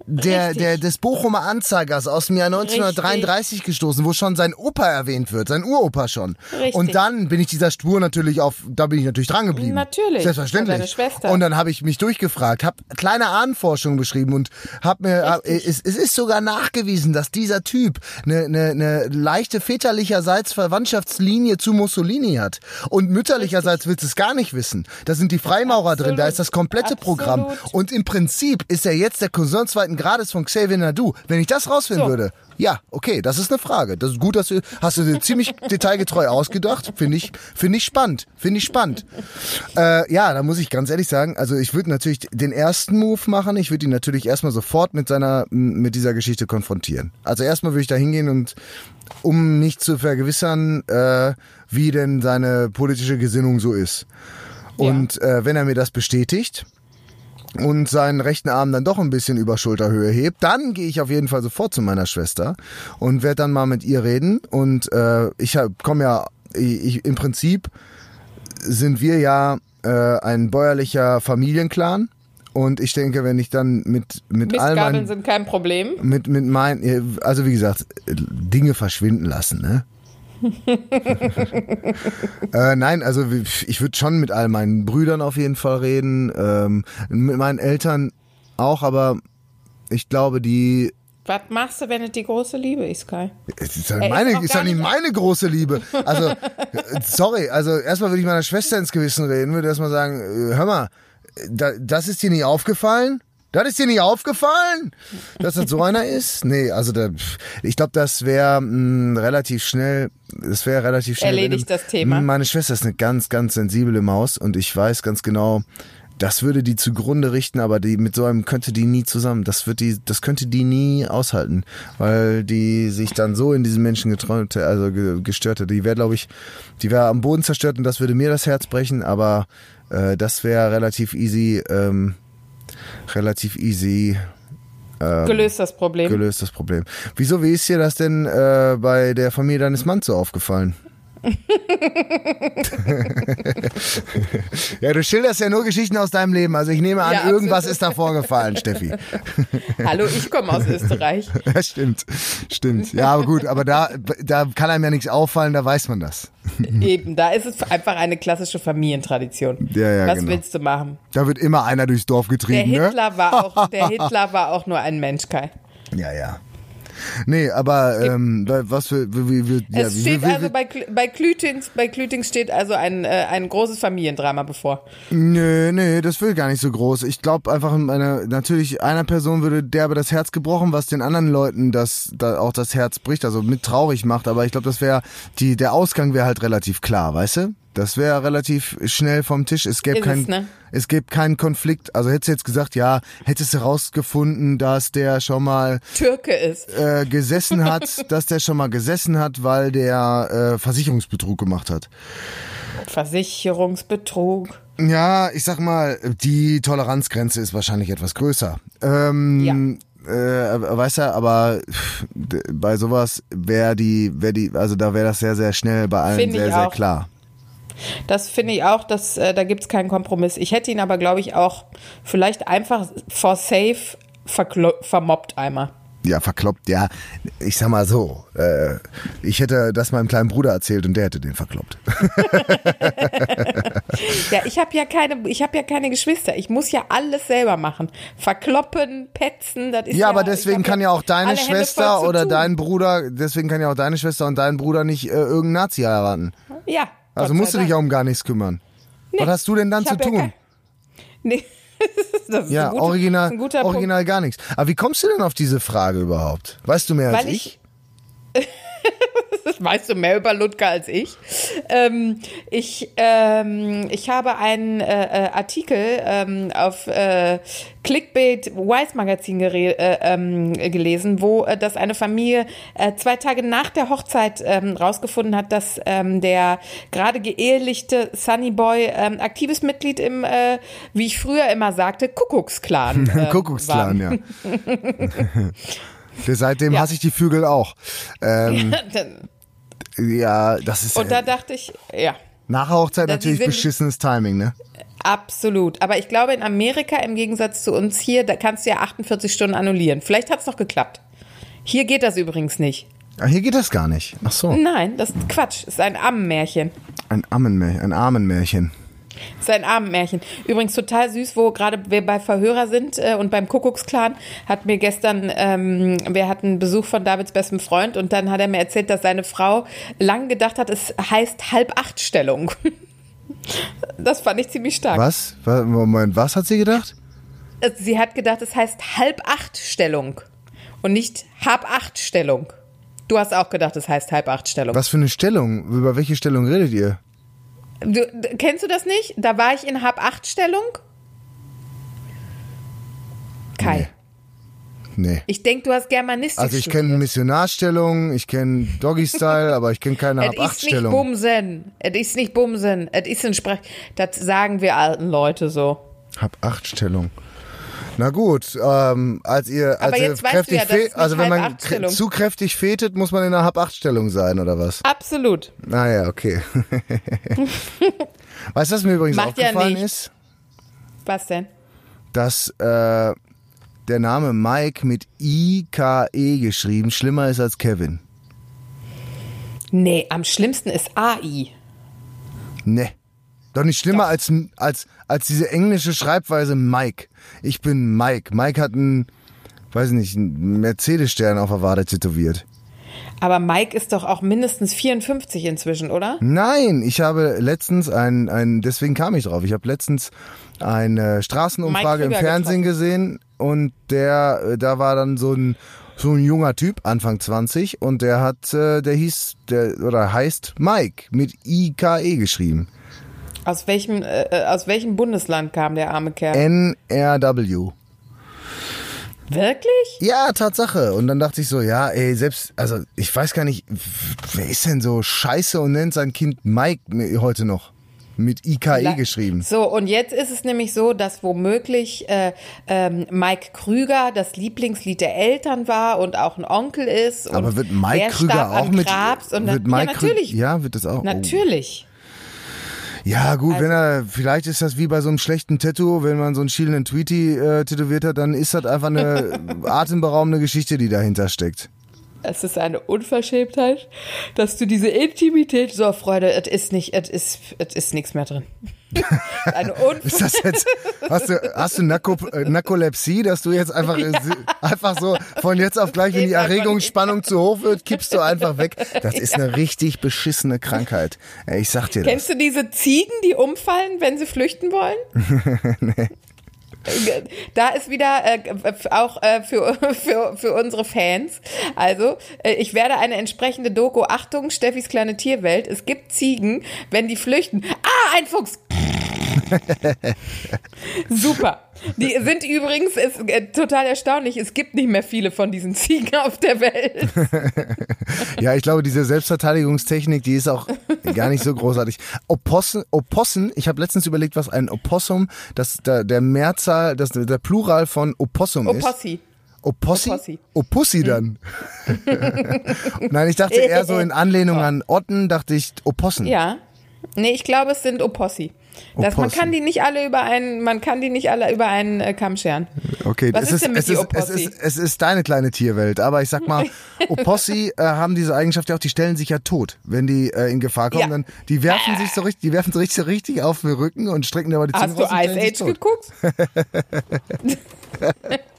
der, Richtig. der, des Bochumer Anzeigers aus dem Jahr 1933 gestoßen, wo schon sein Opa erwähnt wird, sein Uropa schon. Richtig. Und dann bin ich dieser Spur natürlich auf, da bin ich natürlich dran geblieben. Natürlich, Selbstverständlich. deine Schwester. Und dann habe ich mich durchgefragt, habe kleine Ahnenforschung beschrieben und habe mir, hab, es, es ist sogar nachgewiesen, dass dieser Typ eine, eine, eine leichte väterlicherseits Verwandtschaftslinie zu Mussolini hat. Und mütterlicherseits willst du es gar nicht wissen. Da sind die Freimaurer drin, da ist das komplette Absolut. Programm. Und im Prinzip ist er jetzt der Cousin zweiten Grades von Xavier Nadu. Wenn ich das rausfinden So. würde, ja, okay, das ist eine Frage. Das ist gut, dass du, hast du dir ziemlich detailgetreu ausgedacht. Finde ich, finde ich spannend. Finde ich spannend. Äh, ja, da muss ich ganz ehrlich sagen, also ich würde natürlich den ersten Move machen. Ich würde ihn natürlich erstmal sofort mit seiner, mit dieser Geschichte konfrontieren. Also erstmal würde ich da hingehen und, um mich zu vergewissern, äh, wie denn seine politische Gesinnung so ist. Und äh, wenn er mir das bestätigt, und seinen rechten Arm dann doch ein bisschen über Schulterhöhe hebt, dann gehe ich auf jeden Fall sofort zu meiner Schwester und werde dann mal mit ihr reden. Und äh, ich komme ja, ich, im Prinzip sind wir ja äh, ein bäuerlicher Familienclan. Und ich denke, wenn ich dann mit, mit all meinen, sind kein Problem. mit, mit meinen, also wie gesagt, Dinge verschwinden lassen, ne? äh, nein, also ich würde schon mit all meinen Brüdern auf jeden Fall reden, ähm, mit meinen Eltern auch, aber ich glaube, die Was machst du, wenn es die große Liebe ist, Kai? Es ist ja ist meine, ist gar ja nicht meine große Liebe. Also, äh, sorry, also erstmal würde ich meiner Schwester ins Gewissen reden, würde erstmal sagen, äh, hör mal, da, das ist dir nicht aufgefallen? Das ist dir nicht aufgefallen, dass das so einer ist? Nee, also da, ich glaube, das wäre relativ schnell, das wäre relativ schnell. Erledigt wenn- das Thema. Meine Schwester ist eine ganz, ganz sensible Maus und ich weiß ganz genau, das würde die zugrunde richten, aber die mit so einem könnte die nie zusammen. Das wird die, das könnte die nie aushalten, weil die sich dann so in diesen Menschen geträumt, also ge, gestört hat. Die wäre, glaube ich, die wäre am Boden zerstört und das würde mir das Herz brechen. Aber äh, das wäre relativ easy, ähm, relativ easy Gelöst das Problem. gelöst das Problem. Wieso? Wie ist dir das denn äh, bei der Familie deines Manns so aufgefallen? Ja, du schilderst ja nur Geschichten aus deinem Leben. Also ich nehme an, Ja, irgendwas ist da vorgefallen, Steffi. Hallo, ich komme aus Österreich. Ja, stimmt, stimmt. Ja, aber gut, aber da, da kann einem ja nichts auffallen, da weiß man das. Eben, da ist es einfach eine klassische Familientradition. Ja, ja, Was genau. willst du machen? Da wird immer einer durchs Dorf Der getrieben, ne? Hitler war auch, der Hitler war auch nur ein Mensch, Kai. Ja, ja. Nee, aber ähm, was für wie, wie, ja, es wie, steht wie, wie, also bei, bei Klütings, bei Klütings steht also ein, äh, ein großes Familiendrama bevor. Nö, nö, das will gar nicht so groß. Ich glaube einfach, eine, natürlich einer Person würde derbe das Herz gebrochen, was den anderen Leuten das da auch das Herz bricht, also mit traurig macht. Aber ich glaube, das wäre die der Ausgang wäre halt relativ klar, weißt du? Das wäre relativ schnell vom Tisch. Es gäbe Ist kein, es, ne? es gäbe keinen Konflikt. Also hättest du jetzt gesagt, ja, hättest du herausgefunden, dass der schon mal Türke ist. äh, gesessen hat, dass der schon mal gesessen hat, weil der äh, Versicherungsbetrug gemacht hat. Versicherungsbetrug. Ja, ich sag mal, die Toleranzgrenze ist wahrscheinlich etwas größer. Ähm, äh, weißt du, aber bei sowas wäre die, wäre die, also da wäre das sehr, sehr schnell bei allen Finde ich sehr, sehr klar. Das finde ich auch, dass, äh, da gibt's keinen Kompromiss. Ich hätte ihn aber, glaube ich, auch vielleicht einfach for safe vermobbt einmal. Ja, verkloppt, ja. Ich sag mal so, äh, ich hätte das meinem kleinen Bruder erzählt und der hätte den verkloppt. Ja, ich habe ja keine, ich habe ja keine Geschwister. Ich muss ja alles selber machen. Verkloppen, petzen, das ist ja. Ja, aber deswegen kann ja auch deine Schwester oder dein Bruder, deswegen kann ja auch deine Schwester und dein Bruder nicht äh, irgendeinen Nazi heiraten. Ja. Also musst du dich auch um gar nichts kümmern. Was hast du denn dann zu ja tun? kein- Nee. das ist Ja, ein guter, original, ein guter Punkt. original gar nichts. Aber wie kommst du denn auf diese Frage überhaupt? Weißt du mehr als Weil ich? ich- Das weißt du mehr über Ludger als ich. Ähm, ich, ähm, ich habe einen äh, äh, Artikel ähm, auf äh, Clickbait Wise Magazin äh, ähm, gelesen, wo äh, das eine Familie äh, zwei Tage nach der Hochzeit ähm, rausgefunden hat, dass ähm, der gerade geehelichte Sunny Boy aktives Mitglied im, äh, wie ich früher immer sagte, Kuckucksklan äh, Kuckucksklan, ja. Seitdem Ja. hasse ich die Vögel auch. Ähm, Dann- ja, das ist Und da dachte ich, ja. nach Hochzeit da- natürlich beschissenes Timing, ne? Absolut. Aber ich glaube, in Amerika im Gegensatz zu uns hier, da kannst du ja 48 Stunden annullieren. Vielleicht hat's noch geklappt. Hier geht das übrigens nicht. Ah, hier geht das gar nicht. Ach so, Nein, das ist Quatsch. Das ist ein Ammenmärchen. ein Ammenmärchen, ein Armenmärchen. Das ist ein Abendmärchen. Übrigens total süß, wo gerade wir bei Verhörer sind äh, und beim Kuckucksklan hat mir gestern, ähm, wir hatten Besuch von Davids bestem Freund und dann hat er mir erzählt, dass seine Frau lang gedacht hat, es heißt Halb-Acht-Stellung. Das fand ich ziemlich stark. Was? Wa- Moment, was hat sie gedacht? Sie hat gedacht, es heißt Halb-Acht-Stellung und nicht Hab-Acht-Stellung. Du hast auch gedacht, es heißt Halb-Acht-Stellung. Was für eine Stellung? Über welche Stellung redet ihr? Du, kennst du das nicht? Da war ich in Hab-Acht-Stellung. Kai, Nee. ich denke, du hast Germanistik Also ich kenne Missionarstellung, ich kenne Doggy-Style, aber ich kenne keine Es ist nicht. Bumsen. Es ist nicht Bumsen. Es ist ein Sprach. Das sagen wir alten Leute so. Hab-Acht-Stellung. Na gut, ähm, als ihr, als ihr kräftig ja, fe- also wenn man krä- zu kräftig fetet, muss man in einer Hab-Acht-Stellung sein, oder was? Absolut. Naja, okay. weißt du, was mir übrigens Macht ja aufgefallen nichts. ist? Was denn? Dass äh, der Name Mike mit I-K-E geschrieben schlimmer ist als Kevin. Nee, am schlimmsten ist AI. Ne. Doch nicht schlimmer als, als, als diese englische Schreibweise Mike. Ich bin Mike. Mike hat ein weiß nicht, einen Mercedes-Stern auf der Wade tätowiert. Aber Mike ist doch auch mindestens 54 inzwischen, oder? Nein, ich habe letztens ein, ein deswegen kam ich drauf. Ich habe letztens eine Straßenumfrage im Fernsehen gesehen und der, äh, da war dann so ein so ein junger Typ, Anfang 20, und der hat, äh, der hieß, der oder heißt Mike mit IKE geschrieben. Aus welchem, äh, äh, aus welchem Bundesland kam der arme Kerl? NRW. Wirklich? Ja, Tatsache. Und dann dachte ich so, ja, ey, selbst, also ich weiß gar nicht, wer ist denn so scheiße und nennt sein Kind Mike heute noch? Mit IKE La- geschrieben. So, und jetzt ist es nämlich so, dass womöglich äh, ähm, Mike Krüger das Lieblingslied der Eltern war und auch ein Onkel ist. Und Aber wird Mike Krüger auch mit. Und wird dann, Mike ja, natürlich. Krüger, ja, wird das auch. Oh. Ja, gut, wenn Also er, vielleicht ist das wie bei so einem schlechten Tattoo, wenn man so einen schielenden Tweety äh, tätowiert hat, dann ist das einfach eine atemberaubende Geschichte, die dahinter steckt. Es ist eine Unverschämtheit, dass du diese Intimität, so Freunde, es ist nicht, es ist, es ist nichts mehr drin. eine Ist das jetzt, hast du, hast du äh, Narkolepsie, dass du jetzt einfach, äh, einfach so von jetzt auf gleich, wenn die Erregungsspannung zu hoch wird, kippst du einfach weg. Das ist eine richtig beschissene Krankheit. Ich sag dir das. Kennst du diese Ziegen, die umfallen, wenn sie flüchten wollen? nee. Da ist wieder äh, auch äh, für, für, für unsere Fans. Also, äh, ich werde eine entsprechende Doku. Achtung, Steffis kleine Tierwelt. Es gibt Ziegen, wenn die flüchten. Ah, ein Fuchs! Super. Die sind übrigens, ist äh, total erstaunlich, es gibt nicht mehr viele von diesen Ziegen auf der Welt. Ja, ich glaube, diese Selbstverteidigungstechnik, die ist auch gar nicht so großartig. Opossen, Opossen ich habe letztens überlegt, was ein Opossum, das der, der Mehrzahl, das der Plural von Opossum ist. Opossi. Opossi? Opossi. Opossi dann. Nein, ich dachte eher so in Anlehnung an Otten, dachte ich Opossen. Ja. Nee, ich glaube, es sind Opossi. Das, man Opossi. kann die nicht alle über einen, man kann die nicht alle über einen äh, Kamm scheren. Okay, Was es ist denn mit es, die ist, es, Opossi? ist, es ist deine kleine Tierwelt, aber ich sag mal, Opossi äh, haben diese Eigenschaft ja auch, die stellen sich ja tot, wenn die äh, in Gefahr kommen, Ja. dann die werfen sich so richtig, die werfen richtig, so richtig auf den Rücken und strecken dabei die Zunge Hast du raus und Ice sich Age geguckt?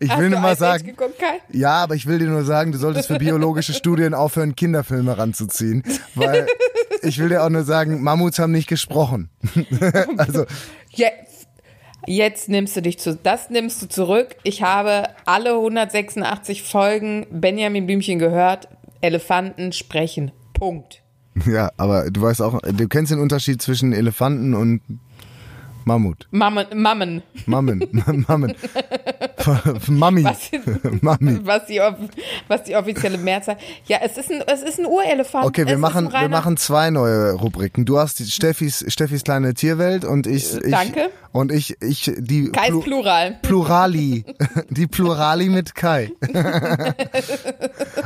Ich Hast will nur mal sagen, geguckt, ja, aber ich will dir nur sagen, du solltest für biologische Studien aufhören, Kinderfilme ranzuziehen, weil ich will dir auch nur sagen, Mammuts haben nicht gesprochen. also Jetzt, jetzt nimmst du dich zu, das nimmst du zurück. Ich habe alle 186 Folgen Benjamin Blümchen gehört. Elefanten sprechen. Punkt. ja, aber du weißt auch, du kennst den Unterschied zwischen Elefanten und Mammut. Mammen, Mammen. Mammen, Mammen. Mami. Was, Mami. was, die, was die offizielle Mehrzahl. Ja, es ist ein, es ist ein Urelefant. Okay, es wir ist machen, wir machen zwei neue Rubriken. Du hast die Steffis, Steffis kleine Tierwelt und ich, ich Danke. und ich, ich die Kais Plu- Plural. Plurali. Die Plurali mit Kai.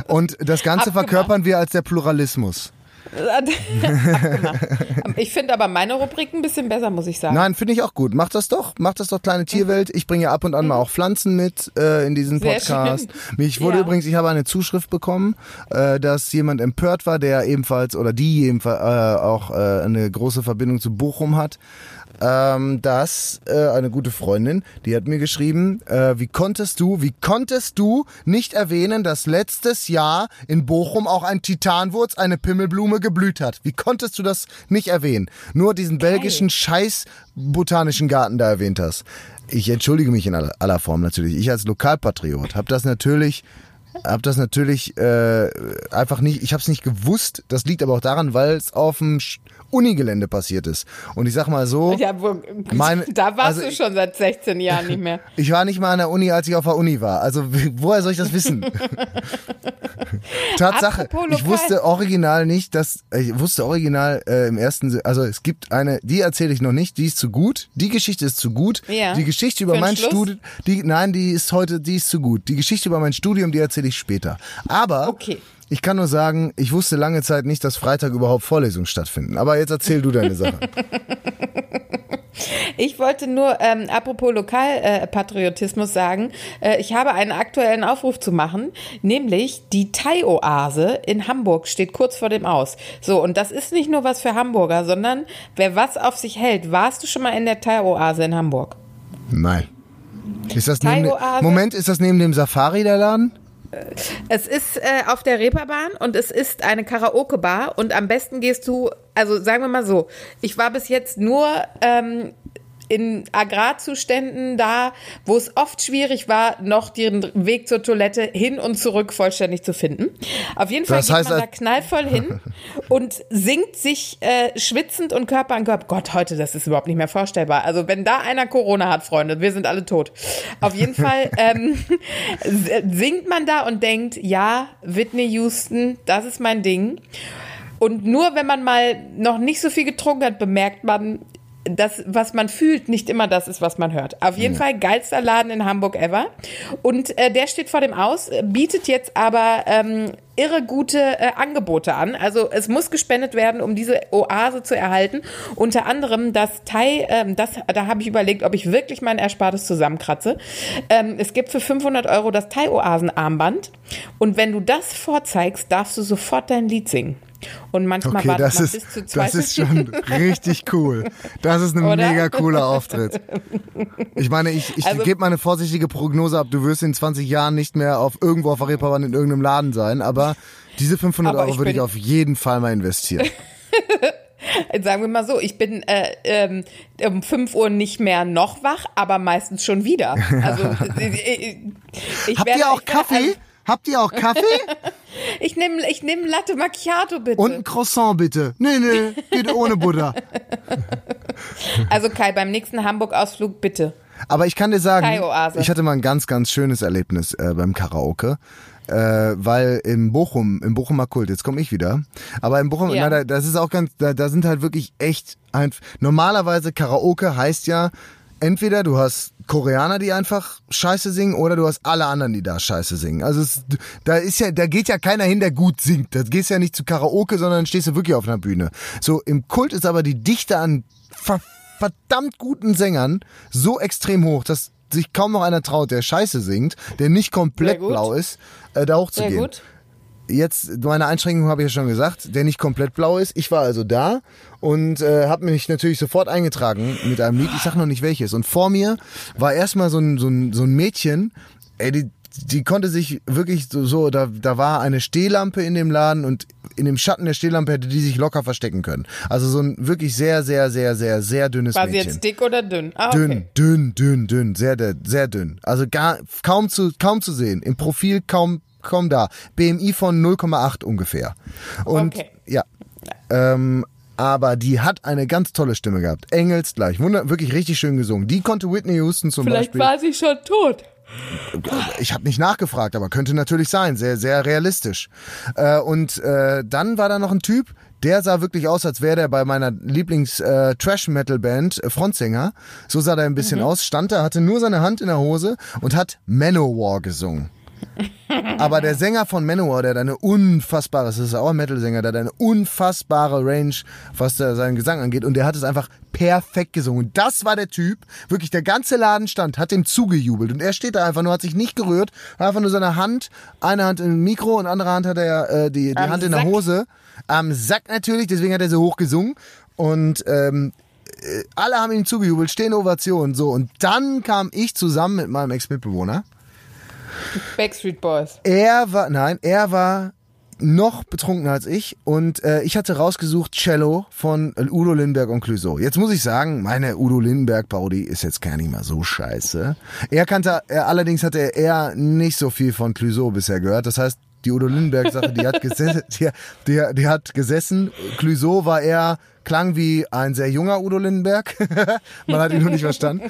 Und das Ganze Abgemacht. verkörpern wir als der Pluralismus. Abgemacht. Ich finde aber meine Rubrik ein bisschen besser, muss ich sagen. Nein, finde ich auch gut. Mach das doch. Mach das doch, kleine Tierwelt. Ich bringe ja ab und an mal auch Pflanzen mit äh, in diesen Mhm. Sehr Podcast. schön. Mich wurde Ja. übrigens, ich habe eine Zuschrift bekommen, äh, dass jemand empört war, der ebenfalls oder die jedenfalls äh, auch äh, eine große Verbindung zu Bochum hat. Ähm, dass äh, eine gute Freundin, die hat mir geschrieben, äh, wie konntest du, wie konntest du nicht erwähnen, dass letztes Jahr in Bochum auch ein Titanwurz, eine Pimmelblume geblüht hat? Wie konntest du das nicht erwähnen? Nur diesen belgischen Scheiß botanischen Garten da erwähnt hast. Ich entschuldige mich in aller, aller Form natürlich. Ich als Lokalpatriot habe das natürlich hab das natürlich äh, einfach nicht, ich habe es nicht gewusst. Das liegt aber auch daran, weil es auf dem Unigelände passiert ist. Und ich sag mal so, Ja, wo, Meine- da warst also du ich- schon seit 16 Jahren nicht mehr. ich war nicht mal an der Uni, als ich auf der Uni war. Also woher soll ich das wissen? Tatsache, ich wusste original nicht, dass ich wusste original äh, im ersten, also es gibt eine, die erzähle ich noch nicht, die ist zu gut. Die Geschichte ist zu gut. Ja. Die Geschichte über mein? Studium, die nein, die ist heute, die ist zu gut. Die Geschichte über mein Studium, die erzähle ich später. Aber Okay. Ich kann nur sagen, ich wusste lange Zeit nicht, dass Freitag überhaupt Vorlesungen stattfinden. Aber jetzt erzähl du deine Sache. Ich wollte nur, ähm, apropos Lokalpatriotismus äh, sagen, äh, ich habe einen aktuellen Aufruf zu machen, nämlich die Thai-Oase in Hamburg steht kurz vor dem Aus. So, und das ist nicht nur was für Hamburger, sondern wer was auf sich hält. Warst du schon mal in der Thai-Oase in Hamburg? Nein. Ist das neben. Moment, ist das neben dem Safari der Laden? Es ist äh, auf der Reeperbahn und es ist eine Karaoke-Bar und am besten gehst du, also sagen wir mal so, ich war bis jetzt nur ähm, in Agrarzuständen da, wo es oft schwierig war, noch den Weg zur Toilette hin und zurück vollständig zu finden. Auf jeden Fall Das geht heißt, man da als- knallvoll hin und singt sich äh, schwitzend und Körper an Körper. Gott, heute, das ist überhaupt nicht mehr vorstellbar. Also wenn da einer Corona hat, Freunde, wir sind alle tot. Auf jeden Fall ähm, singt man da und denkt, ja, Whitney Houston, das ist mein Ding. Und nur wenn man mal noch nicht so viel getrunken hat, bemerkt man, das, was man fühlt, nicht immer das ist, was man hört. Auf jeden Fall geilster Laden in Hamburg ever. Und äh, der steht vor dem Aus, äh, bietet jetzt aber ähm, irre gute äh, Angebote an. Also es muss gespendet werden, um diese Oase zu erhalten. Unter anderem das Thai, ähm, das, da habe ich überlegt, ob ich wirklich mein Erspartes zusammenkratze. Ähm, es gibt für 500 Euro das Thai-Oasen-Armband. Und wenn du das vorzeigst, darfst du sofort dein Lied singen. Und manchmal Okay, wartet das man ist, bis zu zwei das ist schon richtig cool. Das ist ein Oder? mega cooler Auftritt. Ich meine, ich, ich Also- gebe mal eine vorsichtige Prognose ab. Du wirst in 20 Jahren nicht mehr auf irgendwo auf der Reeperbahn in irgendeinem Laden sein, aber diese 500 Aber Euro ich würde ich auf jeden Fall mal investieren. Sagen wir mal so, ich bin äh, ähm, um 5 Uhr nicht mehr noch wach, aber meistens schon wieder. Also äh, äh, ich Habt werde- ihr auch ich werde- Kaffee? Habt ihr auch Kaffee? Ich nehme ich nehm Latte Macchiato bitte. Und ein Croissant bitte. Nee, nee, geht ohne Butter. also Kai, beim nächsten Hamburg-Ausflug bitte. Aber ich kann dir sagen, ich hatte mal ein ganz, ganz schönes Erlebnis äh, beim Karaoke. Äh, weil in Bochum, im Bochumer Kult, jetzt komme ich wieder, aber in Bochum, Ja. na, da, das ist auch ganz, da, da sind halt wirklich echt, ein, normalerweise Karaoke heißt ja, entweder du hast Koreaner, die einfach Scheiße singen, oder du hast alle anderen, die da Scheiße singen. Also es, da ist ja, da geht ja keiner hin, der gut singt. Da gehst ja nicht zu Karaoke, sondern stehst du wirklich auf einer Bühne. So, im Kult ist aber die Dichte an ver verdammt guten Sängern so extrem hoch, dass sich kaum noch einer traut, der Scheiße singt, der nicht komplett Sehr blau ist, äh, da Sehr hochzugehen. gut. Jetzt, meine Einschränkung habe ich ja schon gesagt, der nicht komplett blau ist. Ich war also da und äh, habe mich natürlich sofort eingetragen mit einem Lied. Ich sag noch nicht welches. Und vor mir war erstmal so ein, so ein, so ein Mädchen, ey, die, die konnte sich wirklich so, so da, da war eine Stehlampe in dem Laden und in dem Schatten der Stehlampe hätte die sich locker verstecken können. Also so ein wirklich sehr, sehr, sehr, sehr, sehr dünnes War sie Mädchen. jetzt dick oder dünn? Ah, okay. Dünn, dünn, dünn, dünn, sehr, dünn, sehr dünn. Also gar, kaum zu, kaum zu sehen. Im Profil kaum, kaum da. BMI von 0,8 ungefähr. Und Okay. ja. Ähm, aber die hat eine ganz tolle Stimme gehabt. Engelsgleich. Wunder, wirklich richtig schön gesungen. Die konnte Whitney Houston zum Vielleicht Beispiel. war sie schon tot. Ich habe nicht nachgefragt, aber könnte natürlich sein. Sehr, sehr realistisch. Äh, und äh, dann war da noch ein Typ, der sah wirklich aus, als wäre der bei meiner Lieblings-Trash-Metal-Band äh, Frontsänger. So sah der ein bisschen aus. Stand da, hatte nur seine Hand in der Hose und hat Manowar gesungen. Aber der Sänger von Manowar, der hat eine unfassbare, das ist auch ein Metal-Sänger, der hat eine unfassbare Range, was seinen Gesang angeht. Und der hat es einfach perfekt gesungen. Und das war der Typ, wirklich der ganze Laden stand, hat dem zugejubelt. Und er steht da einfach nur, hat sich nicht gerührt, hat einfach nur seine Hand, eine Hand im Mikro und andere Hand hat er äh, die, die Hand in der. Hose. Am Sack natürlich, deswegen hat er so hoch gesungen. Und ähm, äh, alle haben ihm zugejubelt, stehen Ovationen, so. Und dann kam ich zusammen mit meinem Ex-Mitbewohner. Backstreet Boys. Er war, nein, er war noch betrunkener als ich und äh, ich hatte rausgesucht Cello von äh, Udo Lindenberg und Clouseau. Jetzt muss ich sagen, meine Udo Lindenberg Parodie ist jetzt gar nicht mal so scheiße. Er kannte, er, allerdings hatte er nicht so viel von Clouseau bisher gehört. Das heißt, die Udo Lindenberg Sache, die hat gesessen, die, die, die hat gesessen. Clouseau war eher klang wie ein sehr junger Udo Lindenberg. Man hat ihn nur nicht verstanden.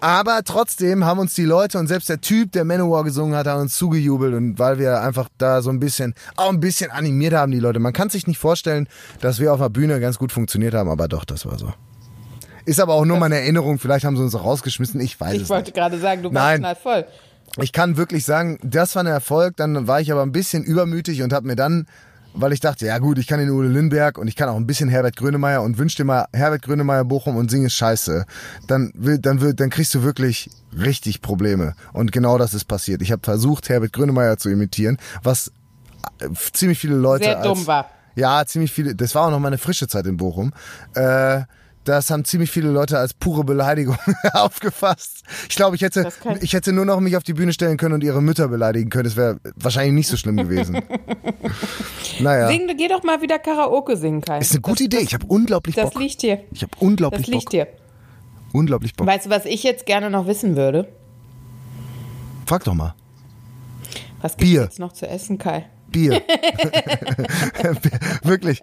Aber trotzdem haben uns die Leute und selbst der Typ, der Manowar gesungen hat, hat uns zugejubelt und weil wir einfach da so ein bisschen, auch ein bisschen animiert haben, die Leute. Man kann sich nicht vorstellen, dass wir auf der Bühne ganz gut funktioniert haben, aber doch, das war so. Ist aber auch nur meine Erinnerung, vielleicht haben sie uns auch rausgeschmissen, ich weiß Ich es wollte nicht. gerade sagen, du warst Nein. knallvoll. Ich kann wirklich sagen, das war ein Erfolg, dann war ich aber ein bisschen übermütig und habe mir dann, weil ich dachte, ja gut, ich kann den Udo Lindberg und ich kann auch ein bisschen Herbert Grönemeyer und wünsch dir mal Herbert Grönemeyer Bochum und sing es scheiße, dann will, dann will, dann kriegst du wirklich richtig Probleme und genau das ist passiert. Ich habe versucht Herbert Grönemeyer zu imitieren, was äh, ziemlich viele Leute Sehr als, dumm war. Ja, ziemlich viele. Das war auch noch meine frische Zeit in Bochum. Äh, Das haben ziemlich viele Leute als pure Beleidigung aufgefasst. Ich glaube, ich hätte, Das ich hätte nur noch mich auf die Bühne stellen können und ihre Mütter beleidigen können. Das wäre wahrscheinlich nicht so schlimm gewesen. naja, Sing, geh doch mal wieder Karaoke singen, Kai. ist eine gute Idee. Ich habe unglaublich Das Bock. liegt dir. Ich habe unglaublich Das liegt Bock. dir. Unglaublich Bock. Weißt du, was ich jetzt gerne noch wissen würde? Frag doch mal. Was Bier. jetzt noch zu essen, Kai? Bier. wirklich.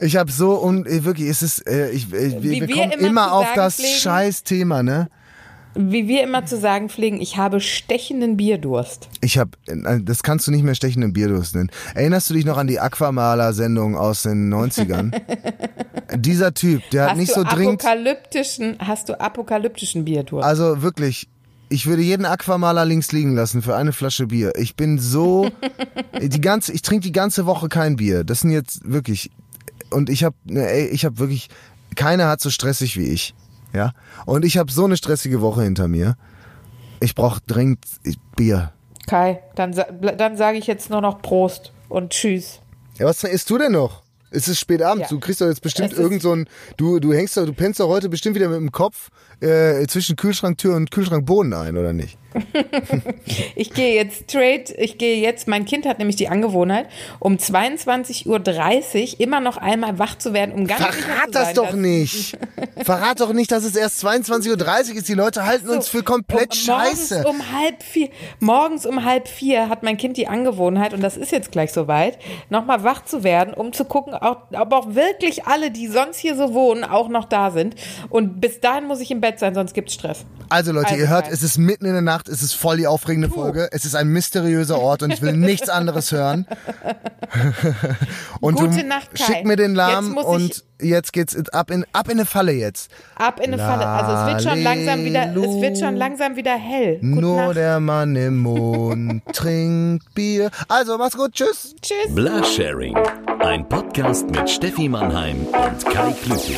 Ich habe so und wirklich, es ist, äh, ich, äh, wir, Wie wir kommen immer immer auf das pflegen. scheiß Thema, ne? Wie wir immer zu sagen pflegen, ich habe stechenden Bierdurst. Ich habe, das kannst du nicht mehr stechenden Bierdurst nennen. Erinnerst du dich noch an die Aquamaler-Sendung aus den 90ern? Dieser Typ, der hat Hast nicht du so dringend, apokalyptischen, hast du apokalyptischen Bierdurst? also wirklich, ich würde jeden Aquamaler links liegen lassen für eine Flasche Bier. Ich bin so, die ganze, ich trinke die ganze Woche kein Bier. Das sind jetzt wirklich, und ich habe, ey, ich habe wirklich, keiner hat so stressig wie ich, ja. Und ich habe so eine stressige Woche hinter mir. Ich brauche dringend Bier. Kai, dann, dann sage ich jetzt nur noch Prost und Tschüss. Ja, was isst du denn noch? Es ist spät abends. Ja. Du kriegst doch jetzt bestimmt irgend so ein, du, du hängst doch, du pennst doch heute bestimmt wieder mit dem Kopf äh, zwischen Kühlschranktür und Kühlschrankboden ein, oder nicht? Ich gehe jetzt straight, ich gehe jetzt, mein Kind hat nämlich die Angewohnheit, um 22.30 Uhr immer noch einmal wach zu werden, um ganz sicher zu Verrat das sein, doch nicht. Verrat doch nicht, dass es erst 22.30 Uhr ist. Die Leute halten uns für komplett um, morgens scheiße. um halb vier, morgens um halb vier hat mein Kind die Angewohnheit, und das ist jetzt gleich soweit, nochmal wach zu werden, um zu gucken, ob auch wirklich alle, die sonst hier so wohnen, auch noch da sind. Und bis dahin muss ich im Bett sein, sonst gibt's Stress. Also Leute, Also ihr hört, geil. es ist mitten in der Nacht, es ist voll die aufregende Folge, es ist ein mysteriöser Ort und ich will nichts anderes hören. und Gute du Nacht, Kai. schick mir den Lahm Jetzt und jetzt geht's ab in, ab in eine Falle jetzt. Ab in eine Falle. Also es wird schon langsam wieder, es wird schon langsam wieder hell. Gute Nur Nacht. der Mann im Mond trinkt Bier. Also, mach's gut, tschüss. Tschüss. Blasharing. Ein Podcast mit Steffi Mannheim und Kai Klüting.